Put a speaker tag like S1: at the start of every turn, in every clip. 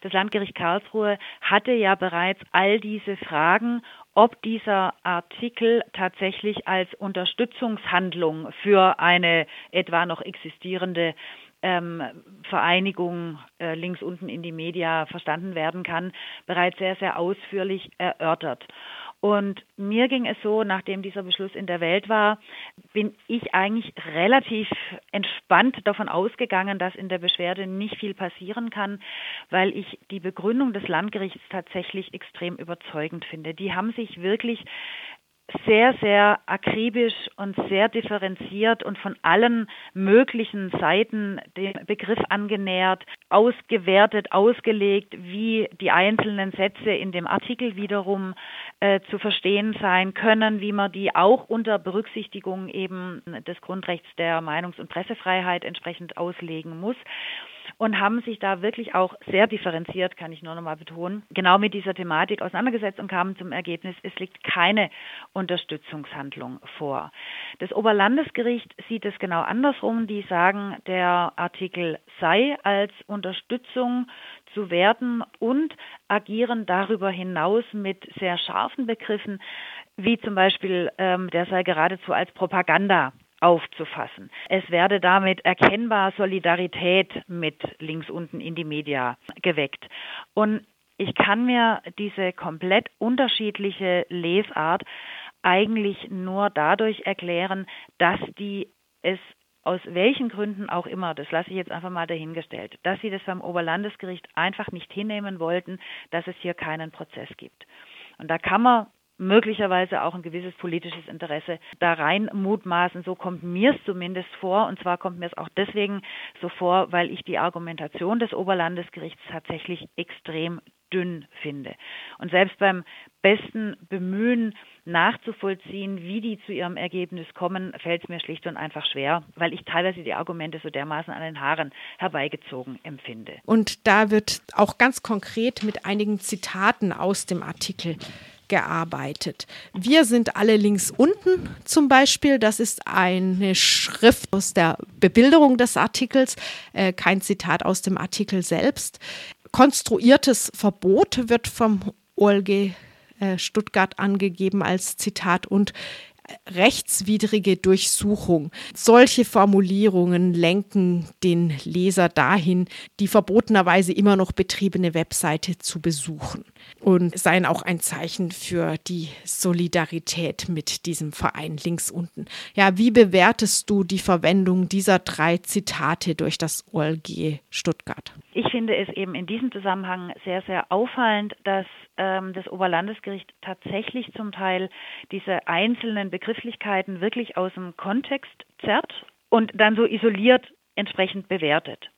S1: Das Landgericht Karlsruhe hatte ja bereits all diese Fragen, ob dieser Artikel tatsächlich als Unterstützungshandlung für eine etwa noch existierende ähm, Vereinigung äh, links unten in die Media verstanden werden kann, bereits sehr, sehr ausführlich erörtert. Und mir ging es so, nachdem dieser Beschluss in der Welt war, bin ich eigentlich relativ entspannt davon ausgegangen, dass in der Beschwerde nicht viel passieren kann, weil ich die Begründung des Landgerichts tatsächlich extrem überzeugend finde. Die haben sich wirklich sehr, sehr akribisch und sehr differenziert und von allen möglichen Seiten den Begriff angenähert, ausgewertet, ausgelegt, wie die einzelnen Sätze in dem Artikel wiederum äh, zu verstehen sein können, wie man die auch unter Berücksichtigung eben des Grundrechts der Meinungs- und Pressefreiheit entsprechend auslegen muss und haben sich da wirklich auch sehr differenziert, kann ich nur noch mal betonen, genau mit dieser Thematik auseinandergesetzt und kamen zum Ergebnis, es liegt keine Unterstützungshandlung vor. Das Oberlandesgericht sieht es genau andersrum. Die sagen, der Artikel sei als Unterstützung zu werten und agieren darüber hinaus mit sehr scharfen Begriffen, wie zum Beispiel, ähm, der sei geradezu als Propaganda aufzufassen. Es werde damit erkennbar Solidarität mit links unten in die Media geweckt. Und ich kann mir diese komplett unterschiedliche Lesart eigentlich nur dadurch erklären, dass die es aus welchen Gründen auch immer, das lasse ich jetzt einfach mal dahingestellt, dass sie das beim Oberlandesgericht einfach nicht hinnehmen wollten, dass es hier keinen Prozess gibt. Und da kann man möglicherweise auch ein gewisses politisches Interesse da rein mutmaßen. So kommt mir es zumindest vor. Und zwar kommt mir es auch deswegen so vor, weil ich die Argumentation des Oberlandesgerichts tatsächlich extrem dünn finde. Und selbst beim besten Bemühen nachzuvollziehen, wie die zu ihrem Ergebnis kommen, fällt es mir schlicht und einfach schwer, weil ich teilweise die Argumente so dermaßen an den Haaren herbeigezogen empfinde.
S2: Und da wird auch ganz konkret mit einigen Zitaten aus dem Artikel gearbeitet. Wir sind alle links unten zum Beispiel. Das ist eine Schrift aus der Bebilderung des Artikels, äh, kein Zitat aus dem Artikel selbst. Konstruiertes Verbot wird vom OLG äh, Stuttgart angegeben als Zitat und rechtswidrige Durchsuchung. Solche Formulierungen lenken den Leser dahin, die verbotenerweise immer noch betriebene Webseite zu besuchen und seien auch ein Zeichen für die Solidarität mit diesem Verein links unten. Ja, wie bewertest du die Verwendung dieser drei Zitate durch das OLG Stuttgart?
S1: Ich finde es eben in diesem Zusammenhang sehr, sehr auffallend, dass ähm, das Oberlandesgericht tatsächlich zum Teil diese einzelnen Begrifflichkeiten wirklich aus dem Kontext zerrt und dann so isoliert entsprechend bewertet.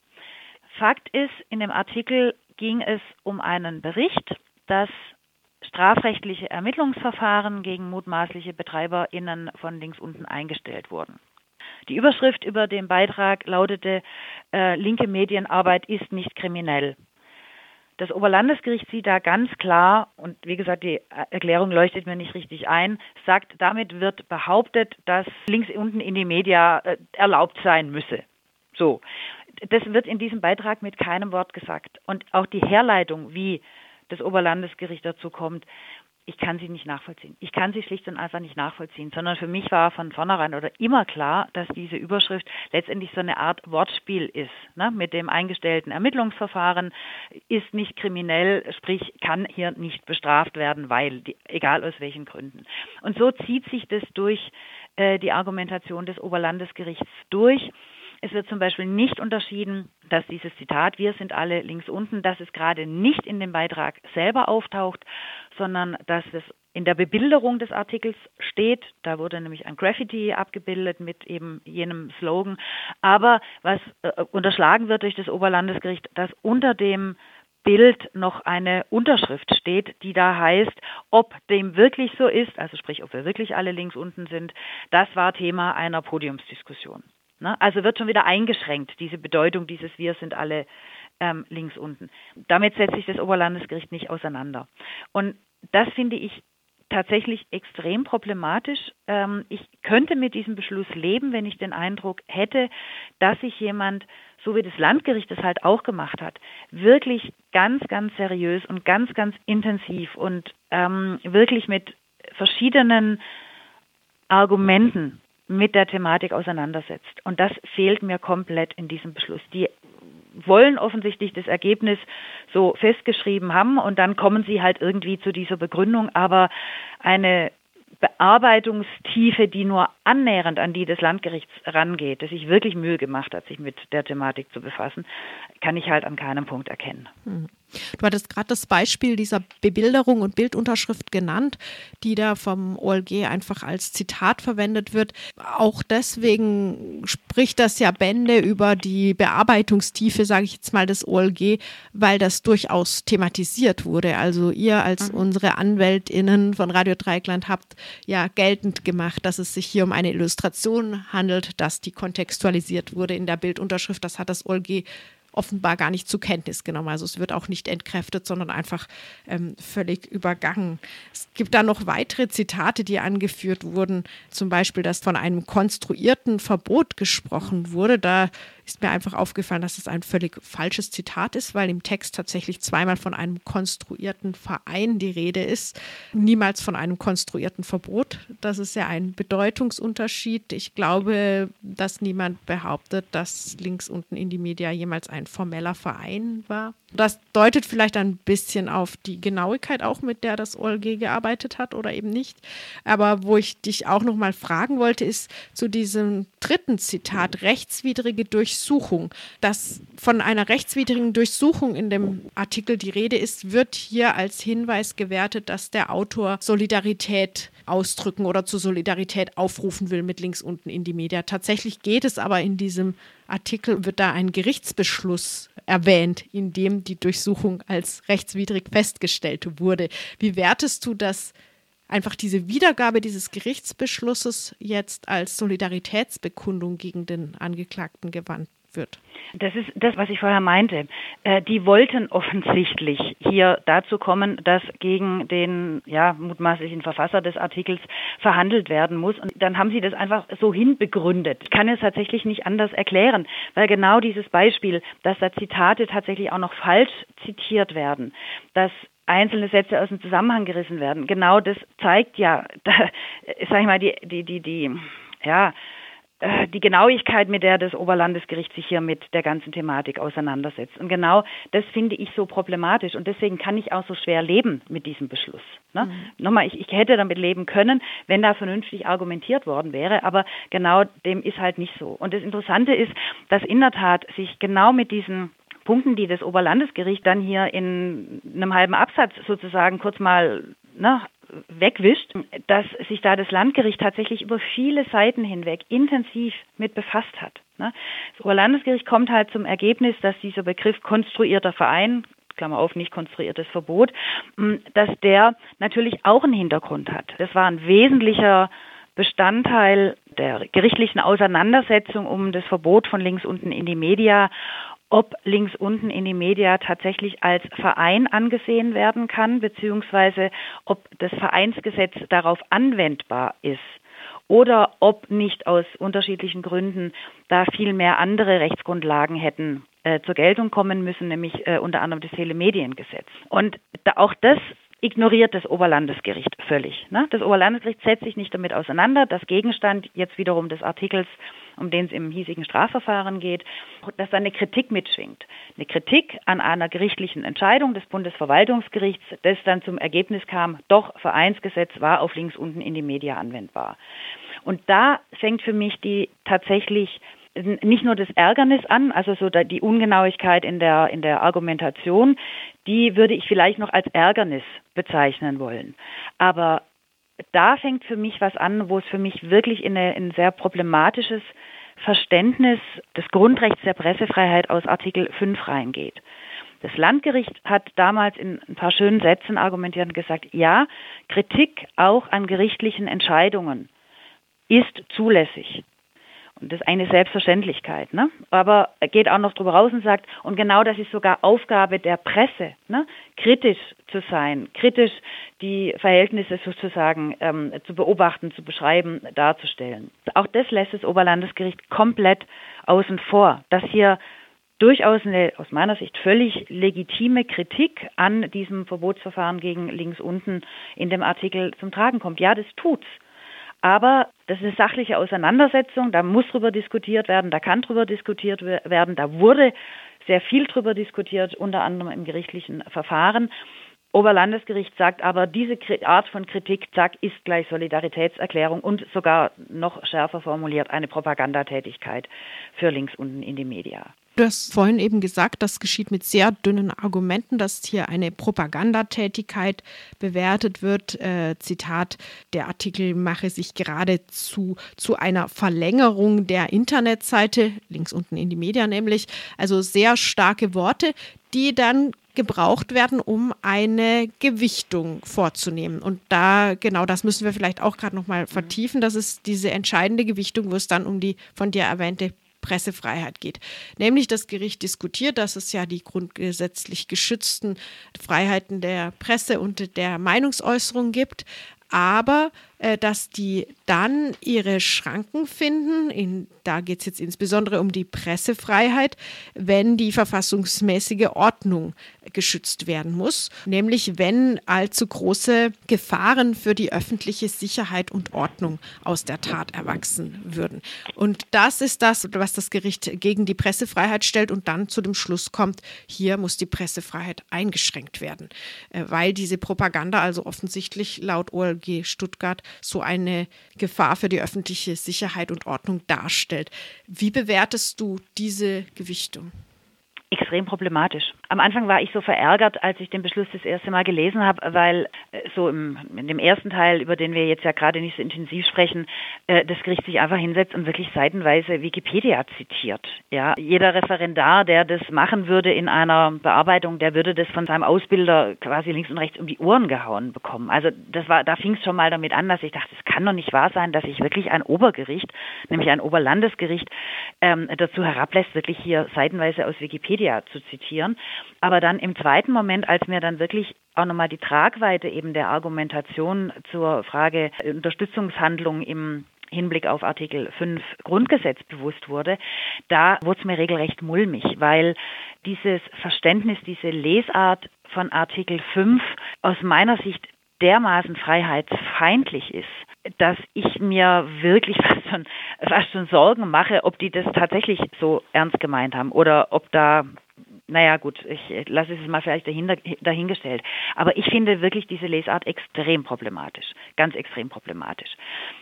S1: Fakt ist, in dem Artikel ging es um einen Bericht, dass strafrechtliche Ermittlungsverfahren gegen mutmaßliche BetreiberInnen von links unten eingestellt wurden. Die Überschrift über den Beitrag lautete äh, Linke Medienarbeit ist nicht kriminell. Das Oberlandesgericht sieht da ganz klar, und wie gesagt, die Erklärung leuchtet mir nicht richtig ein, sagt, damit wird behauptet, dass links unten in die Media äh, erlaubt sein müsse. So. Das wird in diesem Beitrag mit keinem Wort gesagt. Und auch die Herleitung, wie das Oberlandesgericht dazu kommt, ich kann sie nicht nachvollziehen. Ich kann sie schlicht und einfach nicht nachvollziehen, sondern für mich war von vornherein oder immer klar, dass diese Überschrift letztendlich so eine Art Wortspiel ist. Ne? Mit dem eingestellten Ermittlungsverfahren ist nicht kriminell, sprich kann hier nicht bestraft werden, weil, die, egal aus welchen Gründen. Und so zieht sich das durch äh, die Argumentation des Oberlandesgerichts durch. Es wird zum Beispiel nicht unterschieden, dass dieses Zitat, wir sind alle links unten, dass es gerade nicht in dem Beitrag selber auftaucht, sondern dass es in der Bebilderung des Artikels steht. Da wurde nämlich ein Graffiti abgebildet mit eben jenem Slogan. Aber was äh, unterschlagen wird durch das Oberlandesgericht, dass unter dem Bild noch eine Unterschrift steht, die da heißt, ob dem wirklich so ist, also sprich, ob wir wirklich alle links unten sind, das war Thema einer Podiumsdiskussion. Ne? Also wird schon wieder eingeschränkt, diese Bedeutung dieses Wir sind alle ähm, links unten. Damit setzt sich das Oberlandesgericht nicht auseinander. Und das finde ich tatsächlich extrem problematisch. Ähm, ich könnte mit diesem Beschluss leben, wenn ich den Eindruck hätte, dass sich jemand so wie das Landgericht es halt auch gemacht hat, wirklich ganz, ganz seriös und ganz, ganz intensiv und ähm, wirklich mit verschiedenen Argumenten mit der Thematik auseinandersetzt. Und das fehlt mir komplett in diesem Beschluss. Die wollen offensichtlich das Ergebnis so festgeschrieben haben und dann kommen sie halt irgendwie zu dieser Begründung, aber eine Bearbeitungstiefe, die nur annähernd an die des Landgerichts rangeht, das sich wirklich Mühe gemacht hat, sich mit der Thematik zu befassen, kann ich halt an keinem Punkt erkennen.
S2: Hm. Du hattest gerade das Beispiel dieser Bebilderung und Bildunterschrift genannt, die da vom OLG einfach als Zitat verwendet wird. Auch deswegen spricht das ja Bände über die Bearbeitungstiefe, sage ich jetzt mal, des OLG, weil das durchaus thematisiert wurde. Also ihr als mhm. unsere Anwältinnen von Radio Dreikland habt ja geltend gemacht, dass es sich hier um eine Illustration handelt, dass die kontextualisiert wurde in der Bildunterschrift. Das hat das OLG offenbar gar nicht zur Kenntnis genommen. Also es wird auch nicht entkräftet, sondern einfach ähm, völlig übergangen. Es gibt da noch weitere Zitate, die angeführt wurden, zum Beispiel, dass von einem konstruierten Verbot gesprochen wurde. Da ist mir einfach aufgefallen, dass es ein völlig falsches Zitat ist, weil im Text tatsächlich zweimal von einem konstruierten Verein die Rede ist, niemals von einem konstruierten Verbot. Das ist ja ein Bedeutungsunterschied. Ich glaube, dass niemand behauptet, dass links unten in die Media jemals ein formeller Verein war. Das deutet vielleicht ein bisschen auf die Genauigkeit auch, mit der das OLG gearbeitet hat oder eben nicht. Aber wo ich dich auch noch mal fragen wollte, ist zu diesem dritten Zitat, rechtswidrige Durchsuchung. Dass von einer rechtswidrigen Durchsuchung in dem Artikel die Rede ist, wird hier als Hinweis gewertet, dass der Autor Solidarität ausdrücken oder zur Solidarität aufrufen will mit links unten in die Media. Tatsächlich geht es aber in diesem Artikel, wird da ein Gerichtsbeschluss erwähnt, in dem die Durchsuchung als rechtswidrig festgestellt wurde. Wie wertest du das? Einfach diese Wiedergabe dieses Gerichtsbeschlusses jetzt als Solidaritätsbekundung gegen den Angeklagten gewandt wird.
S1: Das ist das, was ich vorher meinte. Äh, die wollten offensichtlich hier dazu kommen, dass gegen den ja, mutmaßlichen Verfasser des Artikels verhandelt werden muss. Und dann haben sie das einfach so hinbegründet. Ich kann es tatsächlich nicht anders erklären, weil genau dieses Beispiel, dass da Zitate tatsächlich auch noch falsch zitiert werden, dass einzelne Sätze aus dem Zusammenhang gerissen werden. Genau das zeigt ja, da, sag ich mal, die, die, die, die, ja, äh, die Genauigkeit, mit der das Oberlandesgericht sich hier mit der ganzen Thematik auseinandersetzt. Und genau das finde ich so problematisch. Und deswegen kann ich auch so schwer leben mit diesem Beschluss. Ne? Mhm. Nochmal, ich, ich hätte damit leben können, wenn da vernünftig argumentiert worden wäre. Aber genau dem ist halt nicht so. Und das Interessante ist, dass in der Tat sich genau mit diesen Punkten, die das Oberlandesgericht dann hier in einem halben Absatz sozusagen kurz mal ne, wegwischt, dass sich da das Landgericht tatsächlich über viele Seiten hinweg intensiv mit befasst hat. Ne? Das Oberlandesgericht kommt halt zum Ergebnis, dass dieser Begriff konstruierter Verein, Klammer auf, nicht konstruiertes Verbot, dass der natürlich auch einen Hintergrund hat. Das war ein wesentlicher Bestandteil der gerichtlichen Auseinandersetzung um das Verbot von links unten in die Media ob links unten in die Media tatsächlich als Verein angesehen werden kann, beziehungsweise ob das Vereinsgesetz darauf anwendbar ist oder ob nicht aus unterschiedlichen Gründen da viel mehr andere Rechtsgrundlagen hätten äh, zur Geltung kommen müssen, nämlich äh, unter anderem das Telemediengesetz. Und da auch das ignoriert das Oberlandesgericht völlig. Ne? Das Oberlandesgericht setzt sich nicht damit auseinander, dass Gegenstand jetzt wiederum des Artikels, um den es im hiesigen Strafverfahren geht, dass da eine Kritik mitschwingt. Eine Kritik an einer gerichtlichen Entscheidung des Bundesverwaltungsgerichts, das dann zum Ergebnis kam, doch Vereinsgesetz war auf links unten in die Media anwendbar. Und da fängt für mich die tatsächlich nicht nur das Ärgernis an, also so die Ungenauigkeit in der, in der Argumentation, die würde ich vielleicht noch als Ärgernis bezeichnen wollen. Aber da fängt für mich was an, wo es für mich wirklich in, eine, in ein sehr problematisches Verständnis des Grundrechts der Pressefreiheit aus Artikel 5 reingeht. Das Landgericht hat damals in ein paar schönen Sätzen argumentiert und gesagt, ja, Kritik auch an gerichtlichen Entscheidungen ist zulässig. Das ist eine Selbstverständlichkeit. Ne? Aber er geht auch noch drüber raus und sagt, und genau das ist sogar Aufgabe der Presse, ne? kritisch zu sein, kritisch die Verhältnisse sozusagen ähm, zu beobachten, zu beschreiben, darzustellen. Auch das lässt das Oberlandesgericht komplett außen vor, dass hier durchaus eine aus meiner Sicht völlig legitime Kritik an diesem Verbotsverfahren gegen links unten in dem Artikel zum Tragen kommt. Ja, das tut's. Aber das ist eine sachliche Auseinandersetzung, da muss drüber diskutiert werden, da kann drüber diskutiert werden, da wurde sehr viel drüber diskutiert, unter anderem im gerichtlichen Verfahren. Oberlandesgericht sagt aber, diese Art von Kritik, zack, ist gleich Solidaritätserklärung und sogar noch schärfer formuliert eine Propagandatätigkeit für links unten in die Media.
S2: Du hast vorhin eben gesagt, das geschieht mit sehr dünnen Argumenten, dass hier eine Propagandatätigkeit bewertet wird. Äh, Zitat, der Artikel mache sich geradezu zu einer Verlängerung der Internetseite, links unten in die Media nämlich. Also sehr starke Worte, die dann gebraucht werden, um eine Gewichtung vorzunehmen. Und da, genau das müssen wir vielleicht auch gerade nochmal vertiefen. Das ist diese entscheidende Gewichtung, wo es dann um die von dir erwähnte Pressefreiheit geht. Nämlich das Gericht diskutiert, dass es ja die grundgesetzlich geschützten Freiheiten der Presse und der Meinungsäußerung gibt, aber dass die dann ihre Schranken finden, in, da geht es jetzt insbesondere um die Pressefreiheit, wenn die verfassungsmäßige Ordnung geschützt werden muss, nämlich wenn allzu große Gefahren für die öffentliche Sicherheit und Ordnung aus der Tat erwachsen würden. Und das ist das, was das Gericht gegen die Pressefreiheit stellt. Und dann zu dem Schluss kommt, hier muss die Pressefreiheit eingeschränkt werden, äh, weil diese Propaganda also offensichtlich laut OLG Stuttgart so eine Gefahr für die öffentliche Sicherheit und Ordnung darstellt. Wie bewertest du diese Gewichtung?
S1: extrem problematisch. Am Anfang war ich so verärgert, als ich den Beschluss das erste Mal gelesen habe, weil äh, so im, in dem ersten Teil, über den wir jetzt ja gerade nicht so intensiv sprechen, äh, das Gericht sich einfach hinsetzt und wirklich seitenweise Wikipedia zitiert. Ja, jeder Referendar, der das machen würde in einer Bearbeitung, der würde das von seinem Ausbilder quasi links und rechts um die Ohren gehauen bekommen. Also das war, da fing es schon mal damit an, dass ich dachte, es kann doch nicht wahr sein, dass sich wirklich ein Obergericht, nämlich ein Oberlandesgericht, ähm, dazu herablässt, wirklich hier seitenweise aus Wikipedia Wikipedia zu zitieren. Aber dann im zweiten Moment, als mir dann wirklich auch nochmal die Tragweite eben der Argumentation zur Frage Unterstützungshandlung im Hinblick auf Artikel 5 Grundgesetz bewusst wurde, da wurde es mir regelrecht mulmig, weil dieses Verständnis, diese Lesart von Artikel 5 aus meiner Sicht dermaßen freiheitsfeindlich ist, dass ich mir wirklich fast schon, fast schon Sorgen mache, ob die das tatsächlich so ernst gemeint haben oder ob da naja gut, ich lasse es mal vielleicht dahinter, dahingestellt. Aber ich finde wirklich diese Lesart extrem problematisch, ganz extrem problematisch.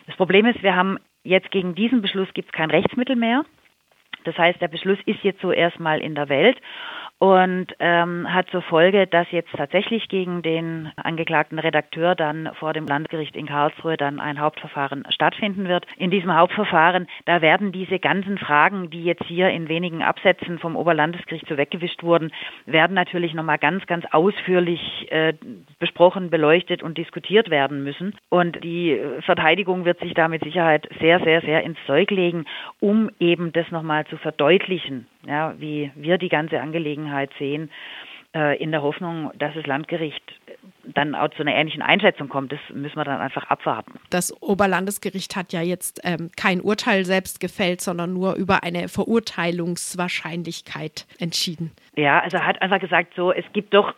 S1: Das Problem ist, wir haben jetzt gegen diesen Beschluss gibt es kein Rechtsmittel mehr. Das heißt, der Beschluss ist jetzt so erstmal in der Welt und ähm, hat zur Folge, dass jetzt tatsächlich gegen den angeklagten Redakteur dann vor dem Landgericht in Karlsruhe dann ein Hauptverfahren stattfinden wird. In diesem Hauptverfahren, da werden diese ganzen Fragen, die jetzt hier in wenigen Absätzen vom Oberlandesgericht so weggewischt wurden, werden natürlich nochmal ganz, ganz ausführlich äh, besprochen, beleuchtet und diskutiert werden müssen. Und die Verteidigung wird sich da mit Sicherheit sehr, sehr, sehr ins Zeug legen, um eben das nochmal zu verdeutlichen, ja, wie wir die ganze Angelegenheit sehen, äh, in der Hoffnung, dass das Landgericht dann auch zu einer ähnlichen Einschätzung kommt. Das müssen wir dann einfach abwarten.
S2: Das Oberlandesgericht hat ja jetzt ähm, kein Urteil selbst gefällt, sondern nur über eine Verurteilungswahrscheinlichkeit entschieden.
S1: Ja, also er hat einfach gesagt, so es gibt doch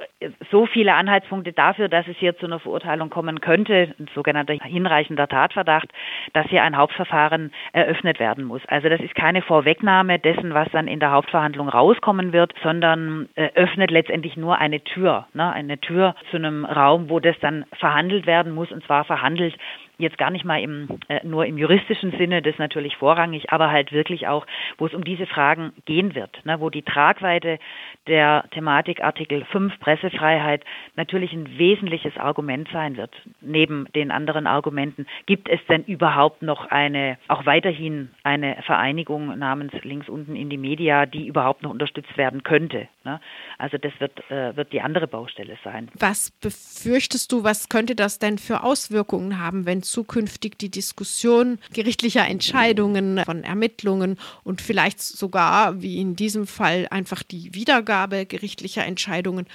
S1: so viele Anhaltspunkte dafür, dass es hier zu einer Verurteilung kommen könnte, ein sogenannter hinreichender Tatverdacht, dass hier ein Hauptverfahren eröffnet werden muss. Also das ist keine Vorwegnahme dessen, was dann in der Hauptverhandlung rauskommen wird, sondern äh, öffnet letztendlich nur eine Tür, ne? eine Tür zu einem Raum, wo das dann verhandelt werden muss und zwar verhandelt jetzt gar nicht mal im, äh, nur im juristischen Sinne, das natürlich vorrangig, aber halt wirklich auch, wo es um diese Fragen gehen wird, ne, wo die Tragweite der Thematik Artikel 5 Pressefreiheit natürlich ein wesentliches Argument sein wird. Neben den anderen Argumenten, gibt es denn überhaupt noch eine, auch weiterhin eine Vereinigung namens links unten in die Media, die überhaupt noch unterstützt werden könnte? Ne? Also das wird, äh, wird die andere Baustelle sein.
S2: Was befürchtest du, was könnte das denn für Auswirkungen haben, wenn zukünftig die Diskussion gerichtlicher Entscheidungen, von Ermittlungen und vielleicht sogar, wie in diesem Fall, einfach die Wiedergabe gerichtlicher Entscheidungen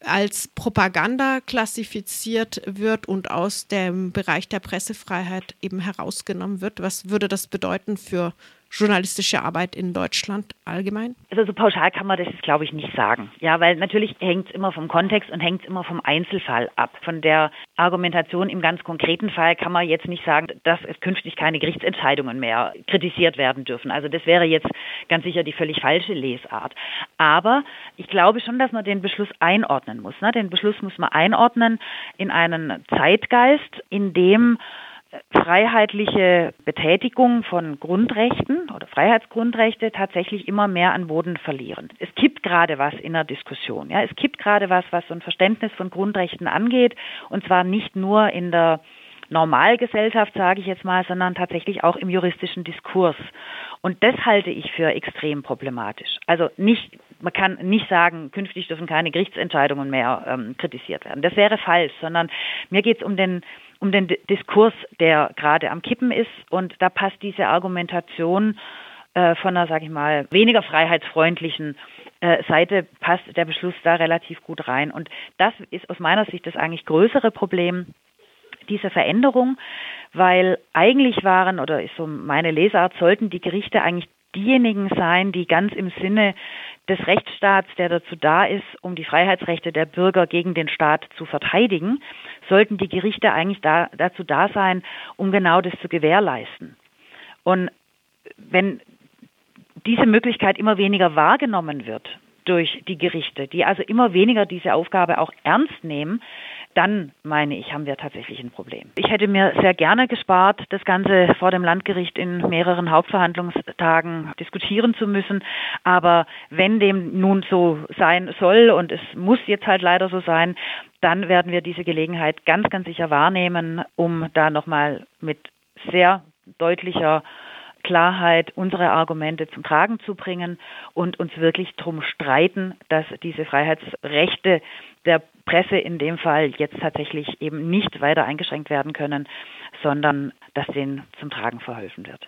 S2: als Propaganda klassifiziert wird und aus dem Bereich der Pressefreiheit eben herausgenommen wird? Was würde das bedeuten für journalistische Arbeit in Deutschland allgemein?
S1: Also so pauschal kann man das jetzt, glaube ich, nicht sagen. Ja, weil natürlich hängt es immer vom Kontext und hängt es immer vom Einzelfall ab. Von der Argumentation im ganz konkreten Fall kann man jetzt nicht sagen, dass es künftig keine Gerichtsentscheidungen mehr kritisiert werden dürfen. Also das wäre jetzt ganz sicher die völlig falsche Lesart. Aber ich glaube schon, dass man den Beschluss einordnen muss. Ne? Den Beschluss muss man einordnen in einen Zeitgeist, in dem freiheitliche Betätigung von Grundrechten oder Freiheitsgrundrechte tatsächlich immer mehr an Boden verlieren. Es gibt gerade was in der Diskussion. Ja, es gibt gerade was, was so ein Verständnis von Grundrechten angeht, und zwar nicht nur in der Normalgesellschaft, sage ich jetzt mal, sondern tatsächlich auch im juristischen Diskurs. Und das halte ich für extrem problematisch. Also nicht, man kann nicht sagen, künftig dürfen keine Gerichtsentscheidungen mehr ähm, kritisiert werden. Das wäre falsch, sondern mir geht es um den um den Diskurs, der gerade am Kippen ist. Und da passt diese Argumentation äh, von einer, sage ich mal, weniger freiheitsfreundlichen äh, Seite, passt der Beschluss da relativ gut rein. Und das ist aus meiner Sicht das eigentlich größere Problem dieser Veränderung, weil eigentlich waren, oder ist so meine Lesart, sollten die Gerichte eigentlich diejenigen sein, die ganz im Sinne des Rechtsstaats, der dazu da ist, um die Freiheitsrechte der Bürger gegen den Staat zu verteidigen, sollten die Gerichte eigentlich da, dazu da sein, um genau das zu gewährleisten. Und wenn diese Möglichkeit immer weniger wahrgenommen wird durch die Gerichte, die also immer weniger diese Aufgabe auch ernst nehmen, dann meine ich, haben wir tatsächlich ein Problem. Ich hätte mir sehr gerne gespart, das Ganze vor dem Landgericht in mehreren Hauptverhandlungstagen diskutieren zu müssen. Aber wenn dem nun so sein soll und es muss jetzt halt leider so sein, dann werden wir diese Gelegenheit ganz, ganz sicher wahrnehmen, um da nochmal mit sehr deutlicher Klarheit unsere Argumente zum Tragen zu bringen und uns wirklich darum streiten, dass diese Freiheitsrechte der Presse in dem Fall jetzt tatsächlich eben nicht weiter eingeschränkt werden können, sondern dass denen zum Tragen verholfen wird.